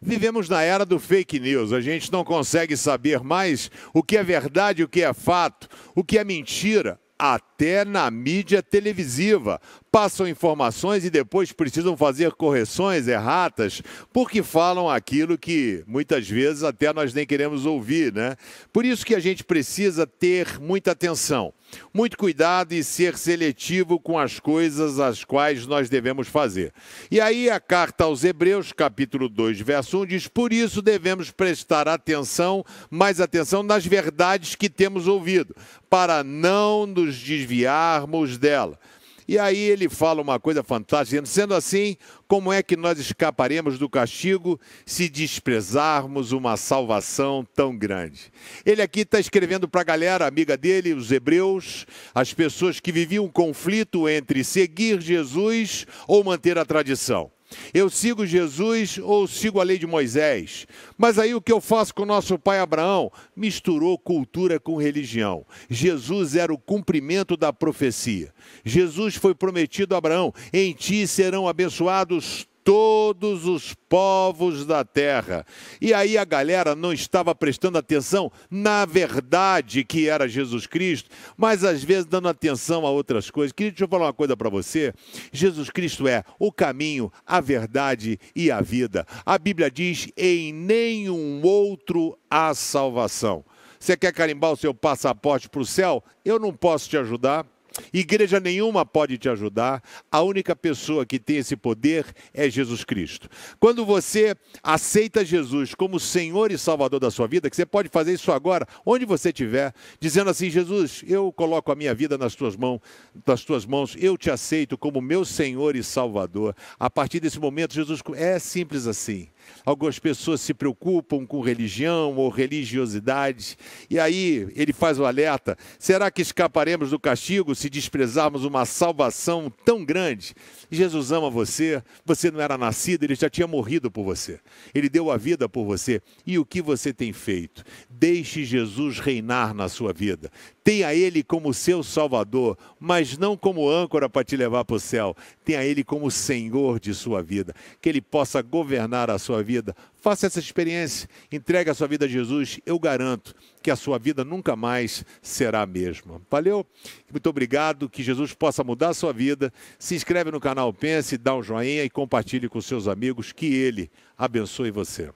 Vivemos na era do fake news. A gente não consegue saber mais o que é verdade, o que é fato, o que é mentira, até na mídia televisiva passam informações e depois precisam fazer correções erratas, porque falam aquilo que muitas vezes até nós nem queremos ouvir, né? Por isso que a gente precisa ter muita atenção, muito cuidado e ser seletivo com as coisas as quais nós devemos fazer. E aí a carta aos Hebreus, capítulo 2, verso 1 diz: "Por isso devemos prestar atenção, mais atenção nas verdades que temos ouvido, para não nos desviarmos dela." E aí ele fala uma coisa fantástica, sendo assim, como é que nós escaparemos do castigo se desprezarmos uma salvação tão grande? Ele aqui está escrevendo para a galera, amiga dele, os hebreus, as pessoas que viviam um conflito entre seguir Jesus ou manter a tradição. Eu sigo Jesus ou sigo a lei de Moisés? Mas aí o que eu faço com o nosso pai Abraão? Misturou cultura com religião. Jesus era o cumprimento da profecia. Jesus foi prometido a Abraão: em ti serão abençoados todos os povos da terra. E aí a galera não estava prestando atenção na verdade que era Jesus Cristo, mas às vezes dando atenção a outras coisas. Queria deixa eu falar uma coisa para você. Jesus Cristo é o caminho, a verdade e a vida. A Bíblia diz: em nenhum outro há salvação. Você quer carimbar o seu passaporte para o céu? Eu não posso te ajudar. Igreja nenhuma pode te ajudar. A única pessoa que tem esse poder é Jesus Cristo. Quando você aceita Jesus como Senhor e Salvador da sua vida, que você pode fazer isso agora, onde você estiver, dizendo assim: Jesus, eu coloco a minha vida nas tuas mãos, nas tuas mãos, eu te aceito como meu Senhor e Salvador. A partir desse momento, Jesus é simples assim. Algumas pessoas se preocupam com religião ou religiosidade. E aí ele faz o alerta: será que escaparemos do castigo se desprezarmos uma salvação tão grande? Jesus ama você, você não era nascido, ele já tinha morrido por você. Ele deu a vida por você. E o que você tem feito? Deixe Jesus reinar na sua vida. Tenha Ele como seu Salvador, mas não como âncora para te levar para o céu. Tenha Ele como Senhor de sua vida. Que Ele possa governar a sua vida. Faça essa experiência. Entregue a sua vida a Jesus. Eu garanto que a sua vida nunca mais será a mesma. Valeu? Muito obrigado. Que Jesus possa mudar a sua vida. Se inscreve no canal Pense, dá um joinha e compartilhe com seus amigos. Que Ele abençoe você.